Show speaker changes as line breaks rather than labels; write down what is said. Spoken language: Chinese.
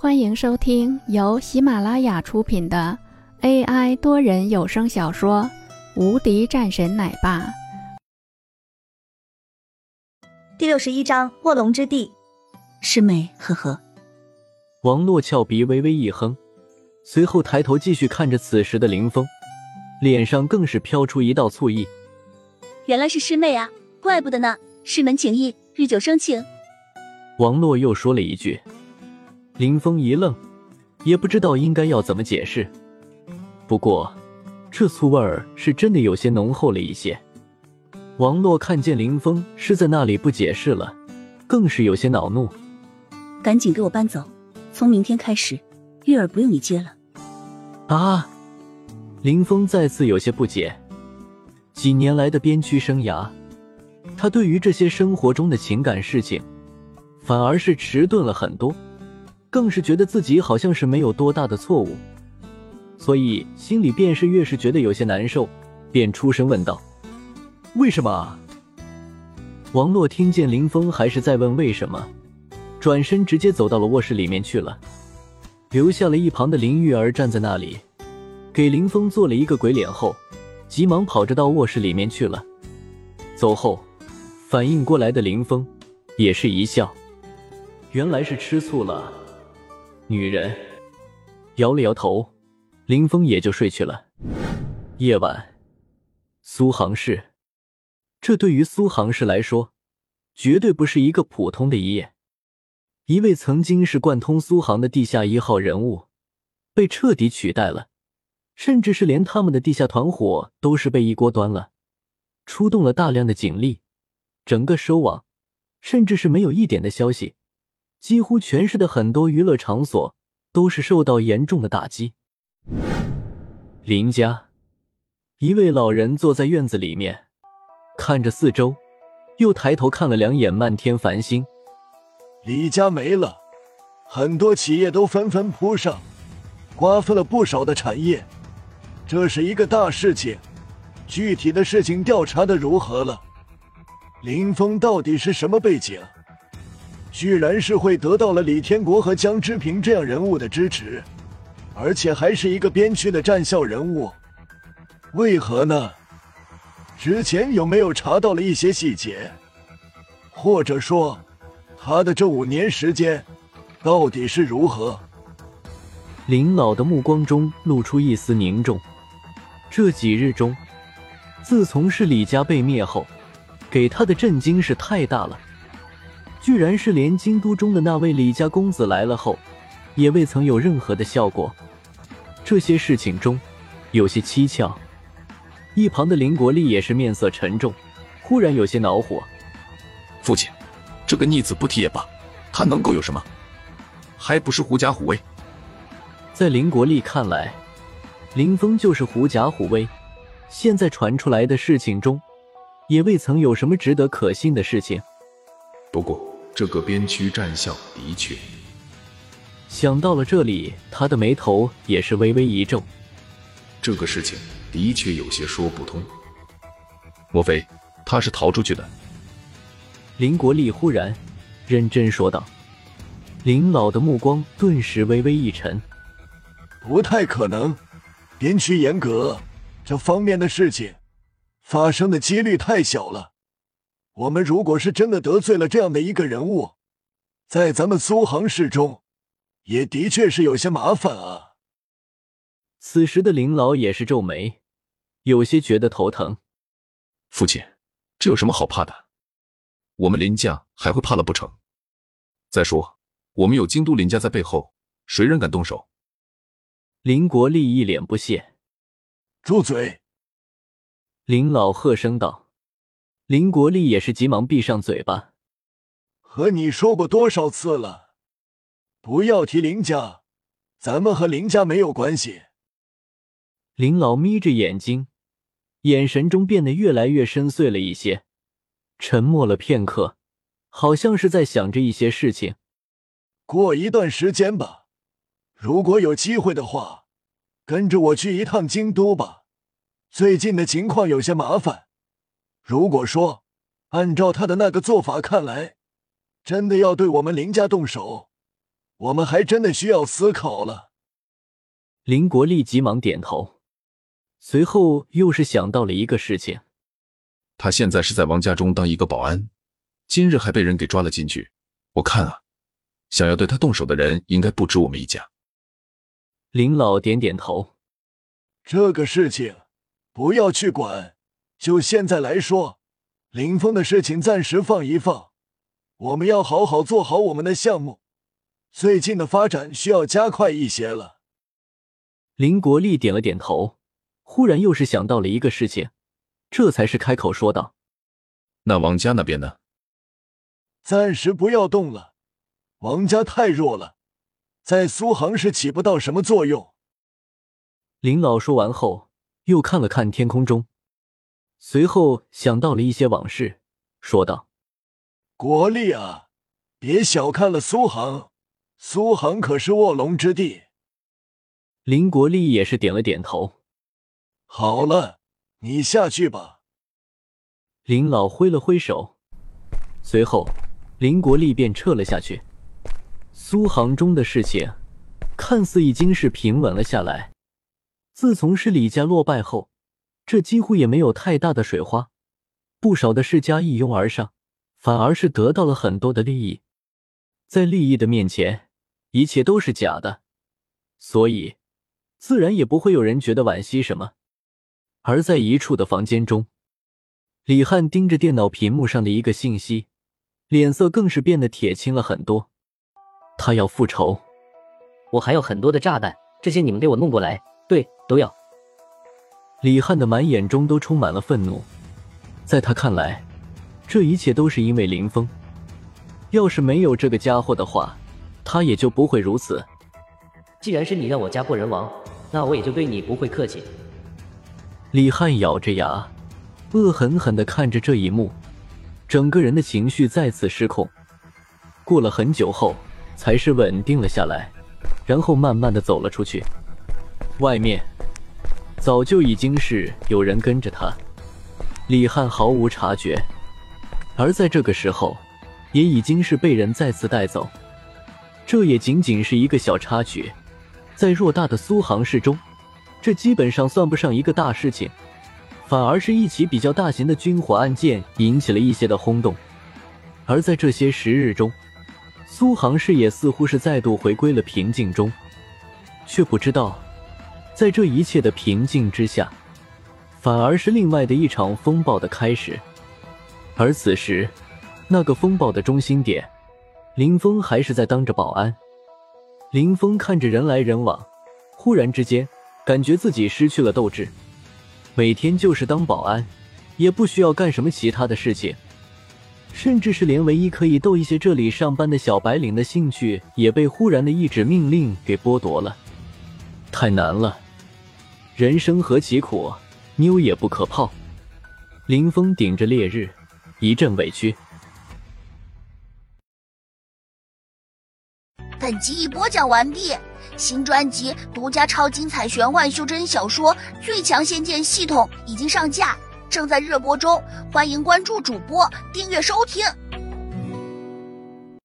欢迎收听由喜马拉雅出品的 AI 多人有声小说《无敌战神奶爸》
第六十一章卧龙之地。
师妹，呵呵。
王洛俏鼻微微一哼，随后抬头继续看着此时的林峰，脸上更是飘出一道醋意。
原来是师妹啊，怪不得呢。师门情谊，日久生情。
王洛又说了一句。林峰一愣，也不知道应该要怎么解释。不过，这醋味儿是真的有些浓厚了一些。王洛看见林峰是在那里不解释了，更是有些恼怒。
赶紧给我搬走！从明天开始，月儿不用你接了。
啊！林峰再次有些不解。几年来的边区生涯，他对于这些生活中的情感事情，反而是迟钝了很多。更是觉得自己好像是没有多大的错误，所以心里便是越是觉得有些难受，便出声问道：“为什么？”王洛听见林峰还是在问为什么，转身直接走到了卧室里面去了，留下了一旁的林玉儿站在那里，给林峰做了一个鬼脸后，急忙跑着到卧室里面去了。走后，反应过来的林峰也是一笑，原来是吃醋了。女人摇了摇头，林峰也就睡去了。夜晚，苏杭市，这对于苏杭市来说，绝对不是一个普通的一夜。一位曾经是贯通苏杭的地下一号人物，被彻底取代了，甚至是连他们的地下团伙都是被一锅端了，出动了大量的警力，整个收网，甚至是没有一点的消息。几乎全市的很多娱乐场所都是受到严重的打击。林家一位老人坐在院子里面，看着四周，又抬头看了两眼漫天繁星。
李家没了，很多企业都纷纷扑上，瓜分了不少的产业，这是一个大事情。具体的事情调查的如何了？林峰到底是什么背景？居然是会得到了李天国和江之平这样人物的支持，而且还是一个边区的战校人物，为何呢？之前有没有查到了一些细节？或者说，他的这五年时间到底是如何？
林老的目光中露出一丝凝重。这几日中，自从是李家被灭后，给他的震惊是太大了。居然是连京都中的那位李家公子来了后，也未曾有任何的效果。这些事情中有些蹊跷。一旁的林国立也是面色沉重，忽然有些恼火：“
父亲，这个逆子不提也罢，他能够有什么？还不是狐假虎威？”
在林国立看来，林峰就是狐假虎威。现在传出来的事情中，也未曾有什么值得可信的事情。
不过。这个边区战校的确，
想到了这里，他的眉头也是微微一皱。
这个事情的确有些说不通。莫非他是逃出去的？
林国立忽然认真说道。林老的目光顿时微微一沉。
不太可能，边区严格，这方面的事情发生的几率太小了。我们如果是真的得罪了这样的一个人物，在咱们苏杭市中，也的确是有些麻烦啊。
此时的林老也是皱眉，有些觉得头疼。
父亲，这有什么好怕的？我们林家还会怕了不成？再说，我们有京都林家在背后，谁人敢动手？
林国立一脸不屑。
住嘴！
林老喝声道。林国立也是急忙闭上嘴巴。
和你说过多少次了，不要提林家，咱们和林家没有关系。
林老眯着眼睛，眼神中变得越来越深邃了一些，沉默了片刻，好像是在想着一些事情。
过一段时间吧，如果有机会的话，跟着我去一趟京都吧。最近的情况有些麻烦。如果说按照他的那个做法看来，真的要对我们林家动手，我们还真的需要思考了。
林国立急忙点头，随后又是想到了一个事情。
他现在是在王家中当一个保安，今日还被人给抓了进去。我看啊，想要对他动手的人应该不止我们一家。
林老点点头，
这个事情不要去管，就现在来说，林峰的事情暂时放一放，我们要好好做好我们的项目。最近的发展需要加快一些了。
林国立点了点头，忽然又是想到了一个事情，这才是开口说道：“
那王家那边呢？
暂时不要动了，王家太弱了，在苏杭是起不到什么作用。”
林老说完后，又看了看天空中，随后想到了一些往事，说道：“
国立啊，别小看了苏杭。”苏杭可是卧龙之地。
林国立也是点了点头。
好了，你下去吧。
林老挥了挥手，随后林国立便撤了下去。苏杭中的事情看似已经是平稳了下来。自从是李家落败后，这几乎也没有太大的水花，不少的世家一拥而上，反而是得到了很多的利益。在利益的面前。一切都是假的，所以自然也不会有人觉得惋惜什么。而在一处的房间中，李汉盯着电脑屏幕上的一个信息，脸色更是变得铁青了很多。他要复仇，
我还有很多的炸弹，这些你们给我弄过来，对，都要。
李汉的满眼中都充满了愤怒，在他看来，这一切都是因为林峰。要是没有这个家伙的话。他也就不会如此。
既然是你让我家破人亡，那我也就对你不会客气。
李汉咬着牙，恶狠狠地看着这一幕，整个人的情绪再次失控。过了很久后，才是稳定了下来，然后慢慢的走了出去。外面早就已经是有人跟着他，李汉毫无察觉，而在这个时候，也已经是被人再次带走。这也仅仅是一个小插曲，在偌大的苏杭市中，这基本上算不上一个大事情，反而是一起比较大型的军火案件引起了一些的轰动。而在这些时日中，苏杭市也似乎是再度回归了平静中，却不知道，在这一切的平静之下，反而是另外的一场风暴的开始。而此时，那个风暴的中心点。林峰还是在当着保安。林峰看着人来人往，忽然之间感觉自己失去了斗志。每天就是当保安，也不需要干什么其他的事情，甚至是连唯一可以逗一些这里上班的小白领的兴趣，也被忽然的一纸命令给剥夺了。太难了，人生何其苦，妞也不可泡。林峰顶着烈日，一阵委屈。
本集已播讲完毕，新专辑独家超精彩玄幻修真小说《最强仙剑系统》已经上架，正在热播中，欢迎关注主播，订阅收听。